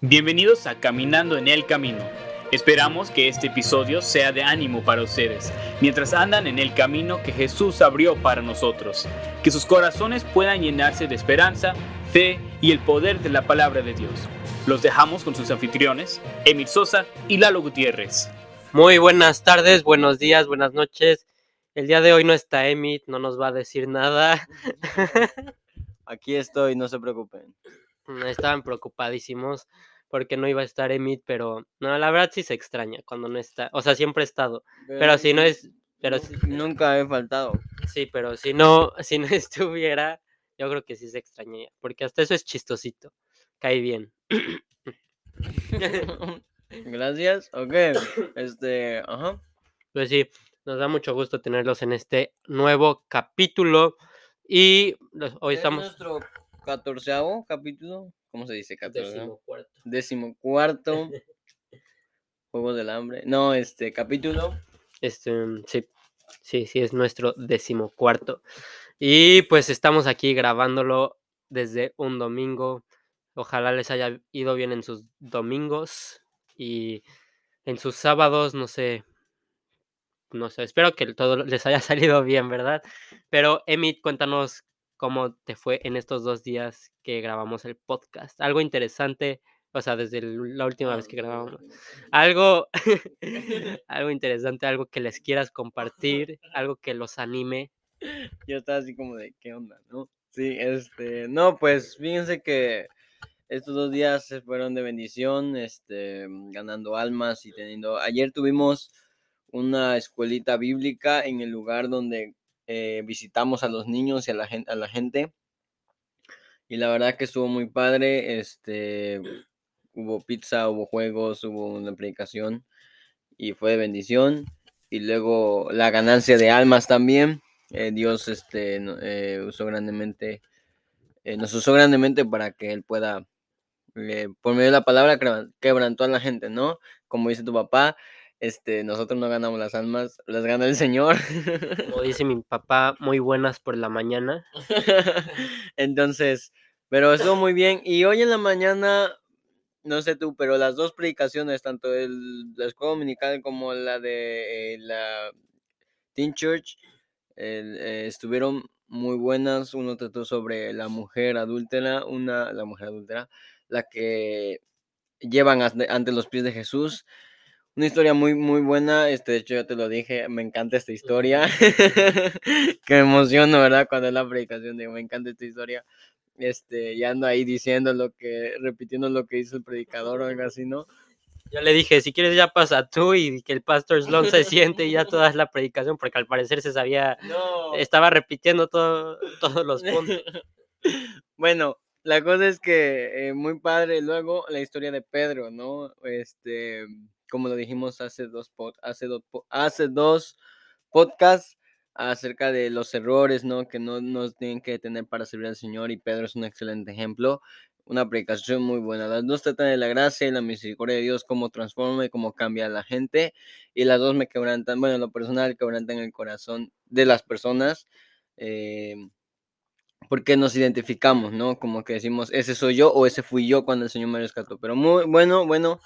Bienvenidos a Caminando en el Camino. Esperamos que este episodio sea de ánimo para ustedes, mientras andan en el camino que Jesús abrió para nosotros. Que sus corazones puedan llenarse de esperanza, fe y el poder de la palabra de Dios. Los dejamos con sus anfitriones, Emil Sosa y Lalo Gutiérrez. Muy buenas tardes, buenos días, buenas noches. El día de hoy no está Emit, no nos va a decir nada. Aquí estoy, no se preocupen. Estaban preocupadísimos porque no iba a estar Emit, pero no, la verdad sí se extraña cuando no está. O sea, siempre he estado. Pero si no es. Pero si- Nunca he faltado. sí, pero si no, si no estuviera, yo creo que sí se extrañaría. Porque hasta eso es chistosito. Cae bien. Gracias. Ok. Este, ajá. Pues sí, nos da mucho gusto tenerlos en este nuevo capítulo. Y hoy Es estamos. nuestro catorceavo capítulo. ¿Cómo se dice? Catorceavo. Decimocuarto. Décimo cuarto. Juego del hambre. No, este, capítulo. Este, mm, sí, sí, sí, es nuestro decimocuarto. Y pues estamos aquí grabándolo desde un domingo. Ojalá les haya ido bien en sus domingos y en sus sábados, no sé. No sé, espero que todo les haya salido bien, ¿verdad? Pero Emit, cuéntanos cómo te fue en estos dos días que grabamos el podcast. Algo interesante, o sea, desde la última vez que grabamos. Algo, algo interesante, algo que les quieras compartir, algo que los anime. Yo estaba así como de, ¿qué onda, no? Sí, este, no, pues fíjense que estos dos días se fueron de bendición, este, ganando almas y teniendo. Ayer tuvimos una escuelita bíblica en el lugar donde eh, visitamos a los niños y a la gente, a la gente. Y la verdad que estuvo muy padre. Este, hubo pizza, hubo juegos, hubo una predicación y fue de bendición. Y luego la ganancia de almas también. Eh, Dios este, eh, usó grandemente, nos usó grandemente para que Él pueda, por medio de la palabra, quebran- quebrantó a la gente, ¿no? Como dice tu papá, este, nosotros no ganamos las almas, las gana el Señor. Como dice mi papá, muy buenas por la mañana. Entonces, pero estuvo muy bien. Y hoy en la mañana, no sé tú, pero las dos predicaciones, tanto el, la escuela dominical como la de eh, la Teen Church, eh, estuvieron muy buenas. Uno trató sobre la mujer adúltera, una, la mujer adúltera, la que llevan ante los pies de Jesús. Una historia muy, muy buena. Este, de hecho, ya te lo dije, me encanta esta historia. que me emociono, ¿verdad? Cuando es la predicación, digo, me encanta esta historia. Este, y ando ahí diciendo lo que, repitiendo lo que hizo el predicador o algo así, ¿no? Yo le dije, si quieres ya pasa tú y que el pastor Sloan se siente y ya toda la predicación, porque al parecer se sabía, No. estaba repitiendo todo, todos los puntos. bueno, la cosa es que eh, muy padre luego la historia de Pedro, ¿no? Este, como lo dijimos hace dos, pod- hace po- hace dos podcasts acerca de los errores, ¿no? Que no nos tienen que tener para servir al Señor y Pedro es un excelente ejemplo. Una predicación muy buena. Las dos tratan de la gracia y la misericordia de Dios, cómo transforma y cómo cambia a la gente. Y las dos me quebrantan, bueno, en lo personal quebrantan el corazón de las personas. eh, porque nos identificamos, ¿no? Como que decimos, ese soy yo o ese fui yo cuando el Señor me rescató. Pero muy bueno, bueno,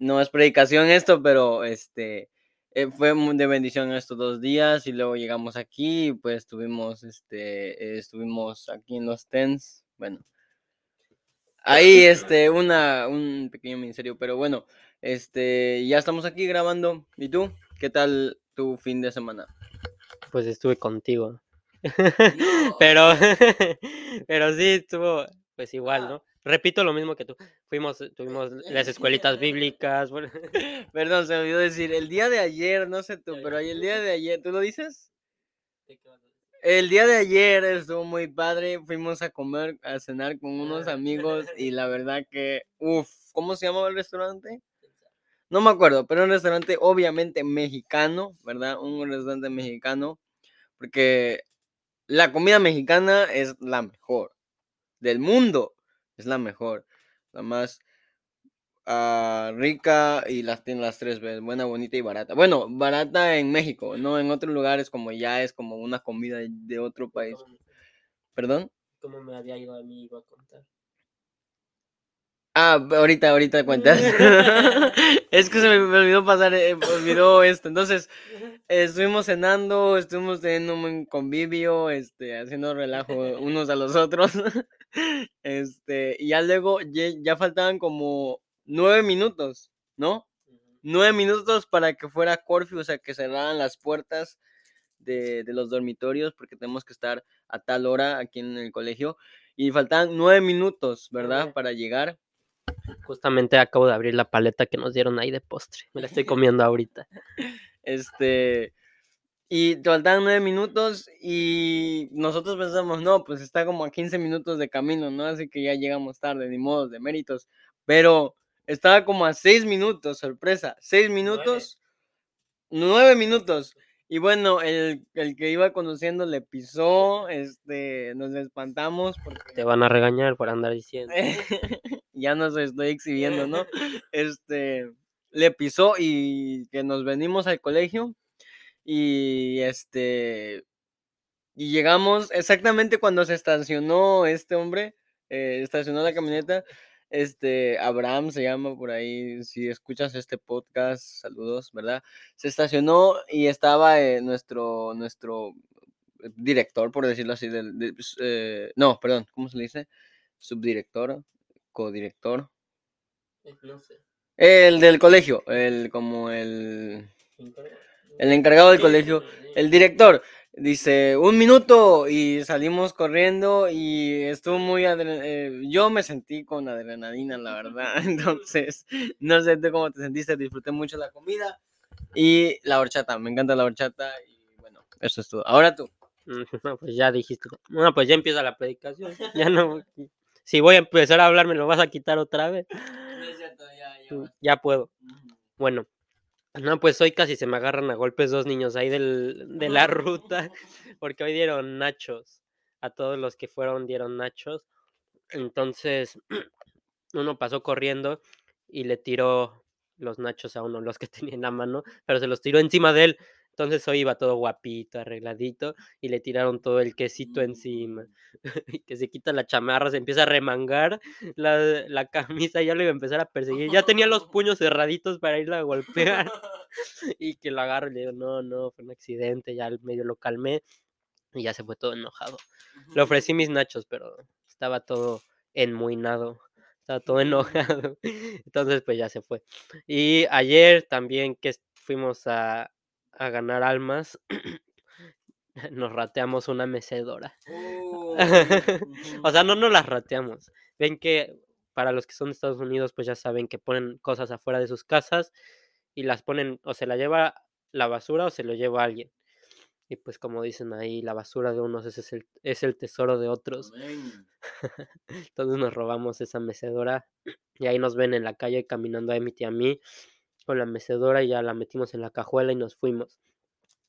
no es predicación esto, pero este eh, fue de bendición estos dos días y luego llegamos aquí y pues estuvimos, este, estuvimos aquí en los tens, bueno. Ahí, este, una, un pequeño ministerio, pero bueno, este, ya estamos aquí grabando. ¿Y tú? ¿Qué tal tu fin de semana? Pues estuve contigo. pero, pero sí, estuvo pues igual, ¿no? Repito lo mismo que tú. Fuimos, eh, tuvimos las escuelitas bíblicas. bueno, Perdón, se me olvidó decir, el día de ayer, no sé tú, pero el día de ayer, ¿tú lo dices? El día de ayer estuvo muy padre, fuimos a comer, a cenar con unos amigos y la verdad que, uff, ¿cómo se llamaba el restaurante? No me acuerdo, pero un restaurante obviamente mexicano, ¿verdad? Un restaurante mexicano, porque la comida mexicana es la mejor del mundo, es la mejor, la más ah, rica y las tiene las tres veces, buena, bonita y barata. Bueno, barata en México, no en otros lugares como ya es como una comida de- otro país. ¿Perdón? ¿Cómo me había ido a mí? Iba a contar. Ah, ahorita, ahorita cuentas. es que se me, me olvidó pasar, eh, me olvidó esto. Entonces, eh, estuvimos cenando, estuvimos teniendo un convivio, este, haciendo relajo unos a los otros. Este, y ya luego, ya, ya faltaban como nueve minutos, ¿no? Nueve minutos para que fuera curfew, o sea, que cerraran las puertas de, de los dormitorios, porque tenemos que estar a tal hora aquí en el colegio. Y faltaban nueve minutos, ¿verdad? Para llegar. Justamente acabo de abrir la paleta que nos dieron ahí de postre. Me la estoy comiendo ahorita. Este. Y te faltaban nueve minutos y nosotros pensamos, no, pues está como a 15 minutos de camino, ¿no? Así que ya llegamos tarde, ni modo, de méritos. Pero estaba como a seis minutos, sorpresa. Seis minutos, nueve minutos. Y bueno, el, el que iba conduciendo le pisó, este, nos espantamos porque Te van a regañar por andar diciendo. ya nos estoy exhibiendo, ¿no? Este, le pisó y que nos venimos al colegio y este, y llegamos exactamente cuando se estacionó este hombre, eh, estacionó la camioneta, este, Abraham se llama por ahí, si escuchas este podcast, saludos, ¿verdad? Se estacionó y estaba eh, nuestro, nuestro director, por decirlo así, del, de- pues, eh, no, perdón, ¿cómo se le dice? Subdirector, codirector. No sé. El del colegio, el como el, el encargado del colegio, el director. Dice, un minuto y salimos corriendo y estuvo muy... eh, yo me sentí con adrenalina, la verdad. Entonces, no sé tú cómo te sentiste, disfruté mucho la comida y la horchata, me encanta la horchata y bueno, eso es todo. Ahora tú. Mm, No, pues ya dijiste. No, pues ya empieza la predicación. Ya no. Si voy a empezar a hablar, me lo vas a quitar otra vez. Mm, Ya puedo. Bueno. No, pues hoy casi se me agarran a golpes dos niños ahí del, de la ruta, porque hoy dieron nachos. A todos los que fueron dieron nachos. Entonces, uno pasó corriendo y le tiró los nachos a uno, los que tenía en la mano, pero se los tiró encima de él. Entonces hoy iba todo guapito, arregladito, y le tiraron todo el quesito encima. Y que se quita la chamarra, se empieza a remangar la, la camisa, ya lo iba a empezar a perseguir. Ya tenía los puños cerraditos para irla a golpear. Y que lo agarro y le digo, no, no, fue un accidente, ya medio lo calmé. Y ya se fue todo enojado. Le ofrecí mis nachos, pero estaba todo enmuinado. Estaba todo enojado. Entonces, pues ya se fue. Y ayer también que fuimos a, a ganar almas, nos rateamos una mecedora. o sea, no nos las rateamos. Ven que para los que son de Estados Unidos, pues ya saben que ponen cosas afuera de sus casas y las ponen, o se la lleva la basura o se lo lleva alguien. Y pues como dicen ahí, la basura de unos es el, es el tesoro de otros. Entonces nos robamos esa mecedora y ahí nos ven en la calle caminando a Emmett y a mí con la mecedora y ya la metimos en la cajuela y nos fuimos.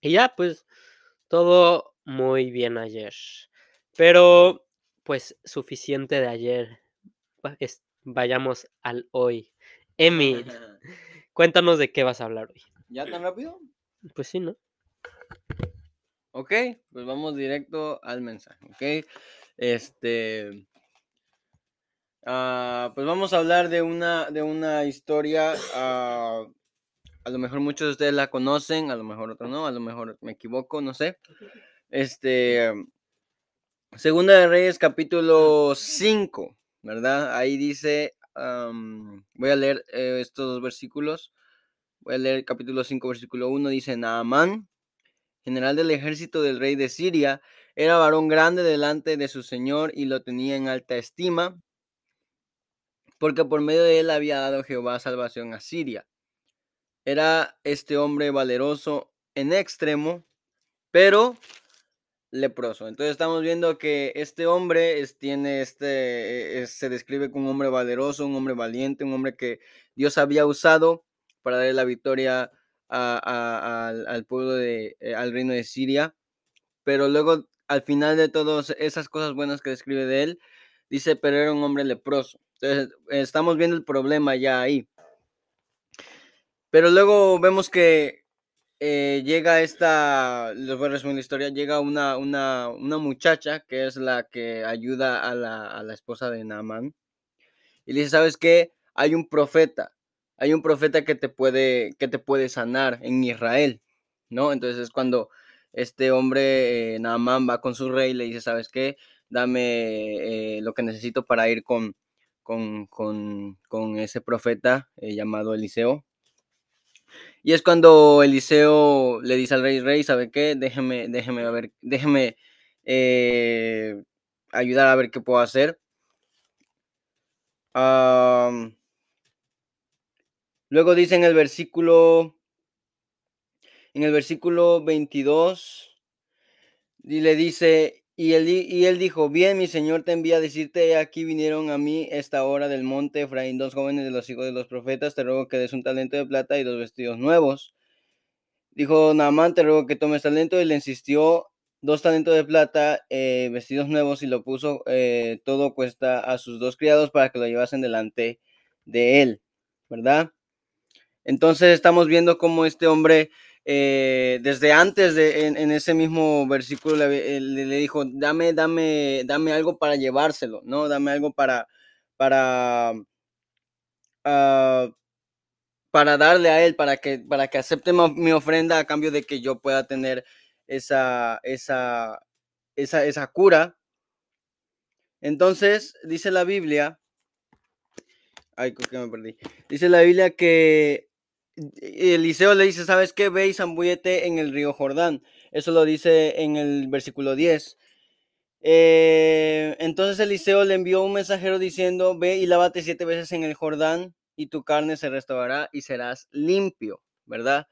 Y ya, pues todo muy bien ayer. Pero pues suficiente de ayer. Vayamos al hoy. Emmett, cuéntanos de qué vas a hablar hoy. ¿Ya tan rápido? Pues sí, ¿no? Ok, pues vamos directo al mensaje, ok. Este. Ah, pues vamos a hablar de una, de una historia. ah, a lo mejor muchos de ustedes la conocen, a lo mejor otros no, a lo mejor me equivoco, no sé. Este. Segunda de Reyes, capítulo 5, ¿verdad? Ahí dice. voy a leer eh, estos dos versículos. Voy a leer capítulo 5, versículo 1. Dice: Naamán general del ejército del rey de Siria, era varón grande delante de su señor y lo tenía en alta estima, porque por medio de él había dado Jehová salvación a Siria. Era este hombre valeroso en extremo, pero leproso. Entonces estamos viendo que este hombre es- tiene este, es- se describe como un hombre valeroso, un hombre valiente, un hombre que Dios había usado para darle la victoria al pueblo de, eh, al reino de Siria. Pero luego, al final de todas esas cosas buenas que describe de él, dice, pero era un hombre leproso. Entonces, estamos viendo el problema ya ahí. Pero luego vemos que eh, llega esta, les voy a resumir la historia, llega una, una, una muchacha que es la que ayuda a la, a la esposa de Naaman. Y le dice, ¿sabes qué? Hay un profeta, hay un profeta que te puede, que te puede sanar en Israel, ¿no? Entonces es cuando este hombre, eh, Naamán, va con su rey y le dice, ¿sabes qué? Dame eh, lo que necesito para ir con, con, con, con ese profeta eh, llamado Eliseo. Y es cuando Eliseo le dice al rey, rey, ¿sabe qué? Déjeme, déjeme, a ver, déjeme eh, ayudar a ver qué puedo hacer. luego dice en el versículo, en el versículo 22, y le dice, y él, y él dijo, bien, mi señor te envía a decirte, aquí vinieron a mí esta hora del monte Efraín, dos jóvenes de los hijos de los profetas, te ruego que des un talento de plata y dos vestidos nuevos. Dijo Naamán, te ruego que tomes talento, y le insistió, dos talentos de plata, eh, vestidos nuevos, y lo puso, eh, todo cuesta a sus dos criados para que lo llevasen delante de él, ¿verdad? Entonces estamos viendo cómo este hombre eh, desde antes de en, ese mismo versículo le, le, dijo, dame, dame, dame algo para llevárselo, ¿no? Dame algo para, para, uh, para darle a él, para que, para que acepte mi ofrenda a cambio de que yo pueda tener esa, esa, esa, esa cura. Entonces, dice la Biblia, ay, que me perdí. Dice la Biblia que Eliseo le dice, ¿sabes qué? Ve y zambúllete en el río Jordán. Eso lo dice en el versículo 10. Eh, entonces Eliseo le envió un mensajero diciendo, ve y lávate siete veces en el Jordán y tu carne se restaurará y serás limpio, ¿verdad?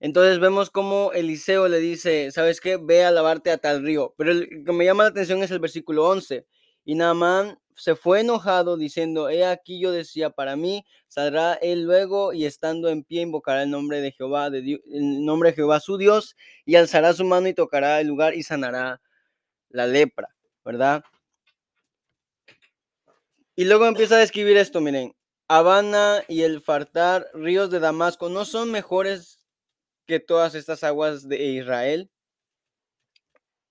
Entonces vemos cómo Eliseo le dice, ¿sabes qué? Ve a lavarte a tal río. Pero el que me llama la atención es el versículo 11. Y Naamán se fue enojado diciendo, he aquí yo decía, para mí saldrá él luego y estando en pie invocará el nombre de Jehová, de el nombre de Jehová su Dios, y alzará su mano y tocará el lugar y sanará la lepra, ¿verdad? Y luego empieza a describir esto, miren, Habana y el Fartar, ríos de Damasco, ¿no son mejores que todas estas aguas de Israel?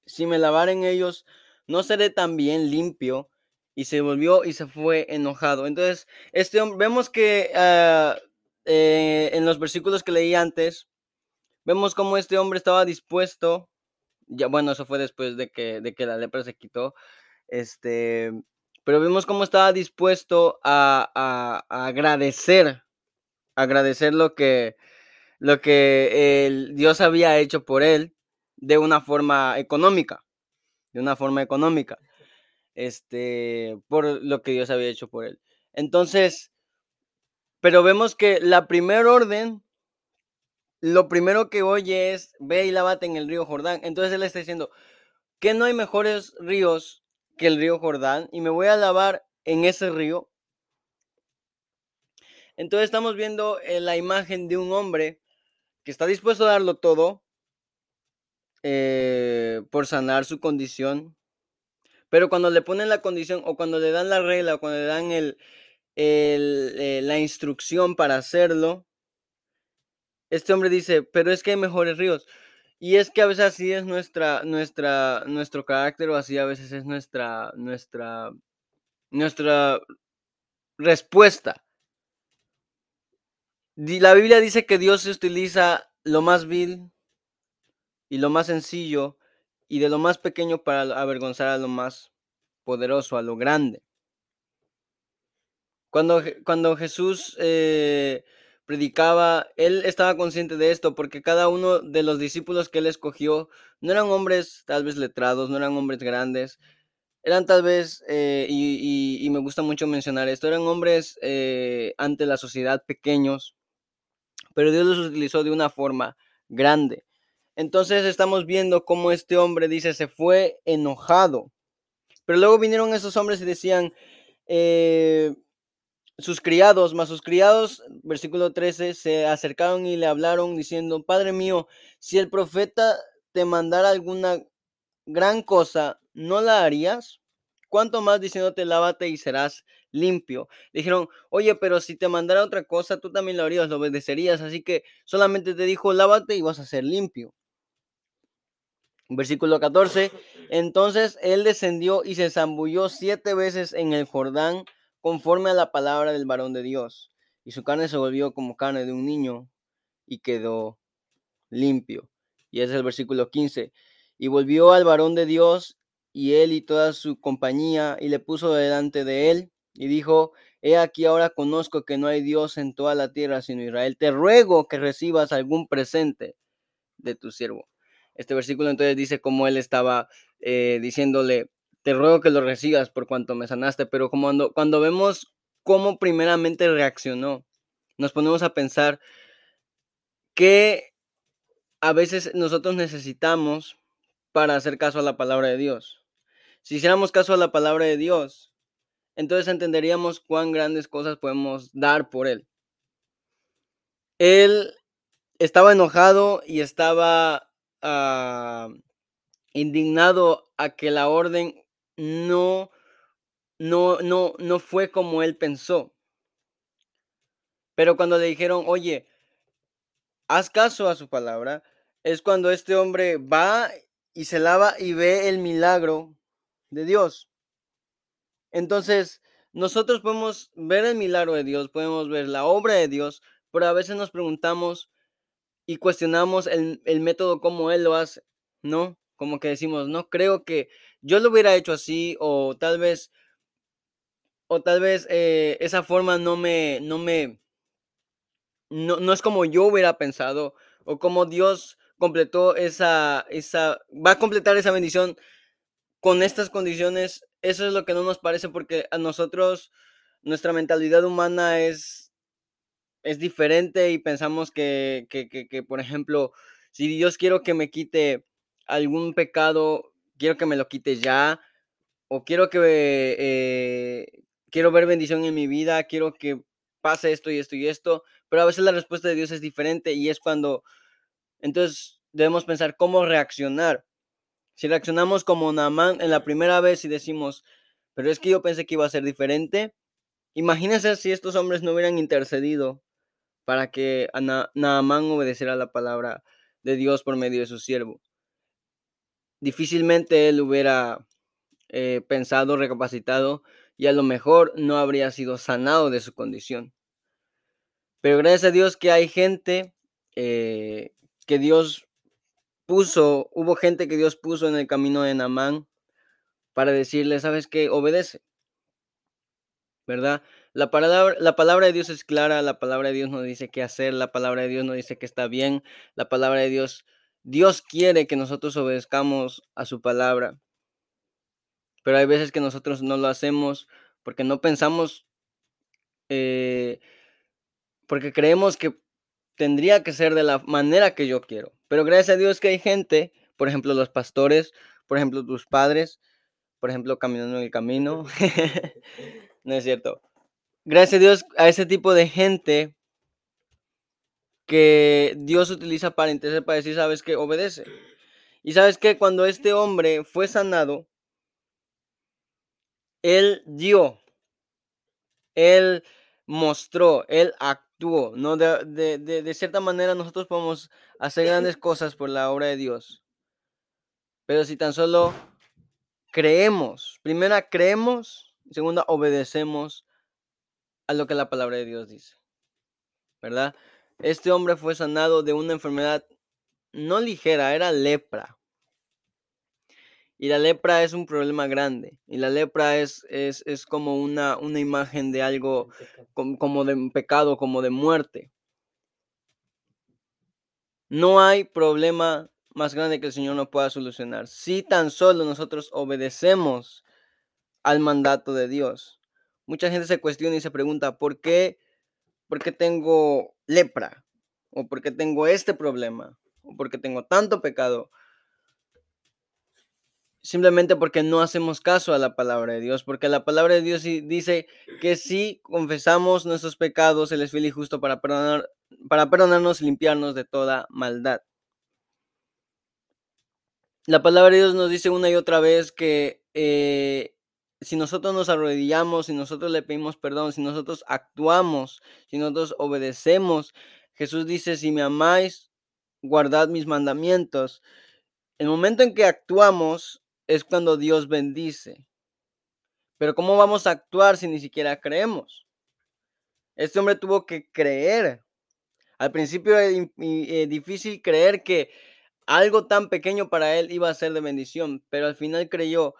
Si me lavaren ellos, no seré también limpio. Y se volvió y se fue enojado. Entonces, este vemos que ah, eh, en los versículos que leí antes, vemos cómo este hombre estaba dispuesto, ya bueno, eso fue después de que, de que la lepra se quitó, este, pero vemos cómo estaba dispuesto a, agradecer, agradecer lo que, lo que el Dios había hecho por él de una forma económica de una forma económica, este, por lo que Dios había hecho por él. Entonces, pero vemos que la primera orden, lo primero que oye es, ve y lávate en el río Jordán. Entonces él está diciendo, que no hay mejores ríos que el río Jordán y me voy a lavar en ese río. Entonces estamos viendo eh, la imagen de un hombre que está dispuesto a darlo todo eh, por sanar su condición. Pero cuando le ponen la condición o cuando le dan la regla o cuando le dan el, eh, la instrucción para hacerlo, este hombre dice, pero es que hay mejores ríos. Y es que a veces así es nuestra, nuestra, nuestro carácter o así a veces es nuestra, nuestra, nuestra respuesta. La Biblia dice que Dios utiliza lo más vil, y lo más sencillo y de lo más pequeño para avergonzar a lo más poderoso, a lo grande. Cuando, cuando Jesús eh, predicaba, él estaba consciente de esto, porque cada uno de los discípulos que él escogió no eran hombres tal vez letrados, no eran hombres grandes, eran tal vez, eh, y, me gusta mucho mencionar esto, eran hombres eh, ante la sociedad pequeños, pero Dios los utilizó de una forma grande. Entonces estamos viendo cómo este hombre dice, se fue enojado. Pero luego vinieron esos hombres y decían, eh, sus criados, más sus criados, versículo 13, se acercaron y le hablaron diciendo, Padre mío, si el profeta te mandara alguna gran cosa, ¿no la harías? ¿Cuánto más diciéndote, lávate y serás limpio? Dijeron, oye, pero si te mandara otra cosa, tú también lo harías, lo obedecerías, así que solamente te dijo, lávate y vas a ser limpio. Versículo 14. Entonces él descendió y se zambulló siete veces en el Jordán conforme a la palabra del varón de Dios, y su carne se volvió como carne de un niño y quedó limpio. Y es el versículo 15. Y volvió al varón de Dios y él y toda su compañía y le puso delante de él y dijo, he aquí ahora conozco que no hay Dios en toda la tierra sino Israel. Te ruego que recibas algún presente de tu siervo. Este versículo entonces dice como él estaba eh, diciéndole, te ruego que lo recibas por cuanto me sanaste, pero como cuando, cuando vemos cómo primeramente reaccionó, nos ponemos a pensar que a veces nosotros necesitamos para hacer caso a la palabra de Dios. Si hiciéramos caso a la palabra de Dios, entonces entenderíamos cuán grandes cosas podemos dar por Él. Él estaba enojado y estaba ah, indignado a que la orden no, no, no, no fue como él pensó. Pero cuando le dijeron, oye, haz caso a su palabra, es cuando este hombre va y se lava y ve el milagro de Dios. Entonces, nosotros podemos ver el milagro de Dios, podemos ver la obra de Dios, pero a veces nos preguntamos y cuestionamos el, método como Él lo hace, ¿no? Como que decimos, no creo que yo lo hubiera hecho así, o tal vez, o tal vez eh, esa forma no me, no me, no, no es como yo hubiera pensado, o como Dios completó esa, esa, va a completar esa bendición con estas condiciones, eso es lo que no nos parece porque a nosotros, nuestra mentalidad humana es, es diferente y pensamos que, que, por ejemplo, si Dios quiero que me quite algún pecado, quiero que me lo quite ya, o quiero que, eh, quiero ver bendición en mi vida, quiero que pase esto y esto y esto, pero a veces la respuesta de Dios es diferente y es cuando entonces debemos pensar cómo reaccionar. Si reaccionamos como Naaman en la primera vez y decimos, pero es que yo pensé que iba a ser diferente, imagínense si estos hombres no hubieran intercedido para que Naaman obedeciera la palabra de Dios por medio de su siervo. Difícilmente él hubiera eh, pensado, recapacitado y a lo mejor no habría sido sanado de su condición. Pero gracias a Dios que hay gente eh, que Dios puso, hubo gente que Dios puso en el camino de Namán para decirle, ¿sabes qué? Obedece. ¿Verdad? La palabra, la palabra de Dios es clara, la palabra de Dios no dice qué hacer, la palabra de Dios no dice que está bien, la palabra de Dios, Dios quiere que nosotros obedezcamos a su palabra. Pero hay veces que nosotros no lo hacemos porque no pensamos, eh, porque creemos que tendría que ser de la manera que yo quiero. Pero gracias a Dios que hay gente, por ejemplo los pastores, por ejemplo tus padres, por ejemplo caminando en el camino. no es cierto. Gracias a Dios a ese tipo de gente que Dios utiliza para interceder, para decir, sabes que obedece. Y sabes que cuando este hombre fue sanado, él dio, él mostró, él actuó ¿no? De, cierta manera nosotros podemos hacer grandes cosas por la obra de Dios. Pero si tan solo creemos, primera creemos, segunda obedecemos a lo que la palabra de Dios dice. ¿Verdad? Este hombre fue sanado de una enfermedad no ligera, era lepra. Y la lepra es un problema grande. Y la lepra es, es, como una, una, imagen de algo como, de un pecado, como de muerte. No hay problema más grande que el Señor no pueda solucionar. Si tan solo nosotros obedecemos al mandato de Dios. Mucha gente se cuestiona y se pregunta, ¿por qué, por qué tengo lepra? ¿O por qué tengo este problema? ¿O por qué tengo tanto pecado? simplemente porque no hacemos caso a la palabra de Dios, porque la palabra de Dios dice que si confesamos nuestros pecados, Él es fiel y justo para, perdonar, para perdonarnos y limpiarnos de toda maldad. La palabra de Dios nos dice una y otra vez que eh, si nosotros nos arrodillamos, si nosotros le pedimos perdón, si nosotros actuamos, si nosotros obedecemos, Jesús dice, si me amáis, guardad mis mandamientos. El momento en que actuamos, es cuando Dios bendice. Pero ¿cómo vamos a actuar si ni siquiera creemos? Este hombre tuvo que creer. Al principio era eh, difícil creer que algo tan pequeño para él iba a ser de bendición, pero al final creyó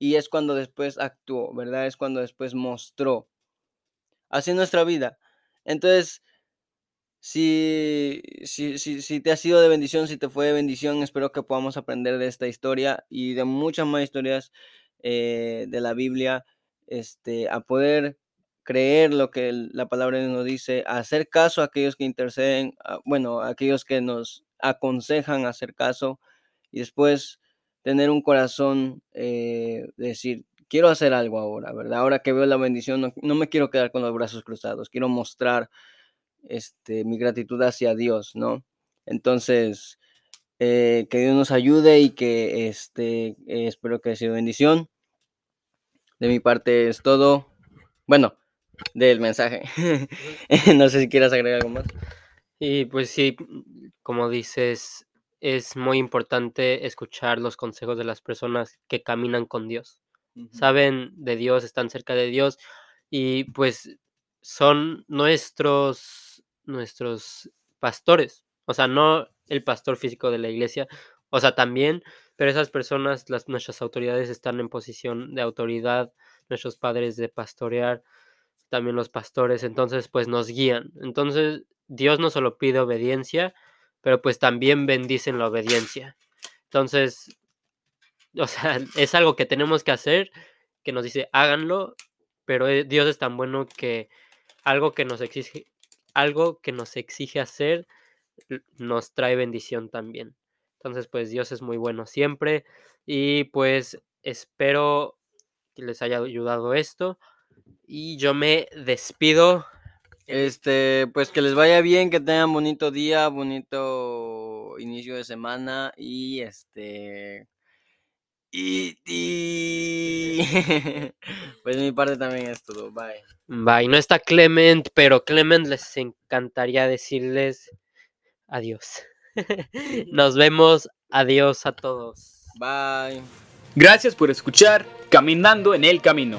y es cuando después actuó, ¿verdad? Es cuando después mostró. Así nuestra vida. Entonces, si, si, si, te ha sido de bendición, si te fue de bendición, espero que podamos aprender de esta historia y de muchas más historias eh, de la Biblia, este, a poder creer lo que la palabra nos dice, a hacer caso a aquellos que interceden, bueno, a aquellos que nos aconsejan hacer caso y después tener un corazón, eh, decir, quiero hacer algo ahora, ¿verdad? Ahora que veo la bendición, no, no me quiero quedar con los brazos cruzados, quiero mostrar este, mi gratitud hacia Dios, ¿no? Entonces, eh, que Dios nos ayude y que este, espero que sea bendición. De mi parte es todo. Bueno, del mensaje. no sé si quieras agregar algo más. Y pues sí, como dices, es muy importante escuchar los consejos de las personas que caminan con Dios. Saben de Dios, están cerca de Dios y pues son nuestros nuestros pastores, o sea, no el pastor físico de la iglesia, o sea, también, pero esas personas, las, nuestras autoridades están en posición de autoridad, nuestros padres de pastorear, también los pastores, entonces pues nos guían. Entonces Dios no solo pide obediencia, pero pues también bendicen la obediencia. Entonces, o sea, es algo que tenemos que hacer, que nos dice, háganlo, pero eh, Dios es tan bueno que algo que nos exige, algo que nos exige hacer nos trae bendición también. Entonces, pues Dios es muy bueno siempre y pues espero que les haya ayudado esto y yo me despido. Este, pues que les vaya bien, que tengan bonito día, bonito inicio de semana y este y, y... pues mi parte también es todo. Bye. Bye. No está Clement, pero Clement les encantaría decirles adiós. Nos vemos. Adiós a todos. Bye. Gracias por escuchar Caminando en el Camino.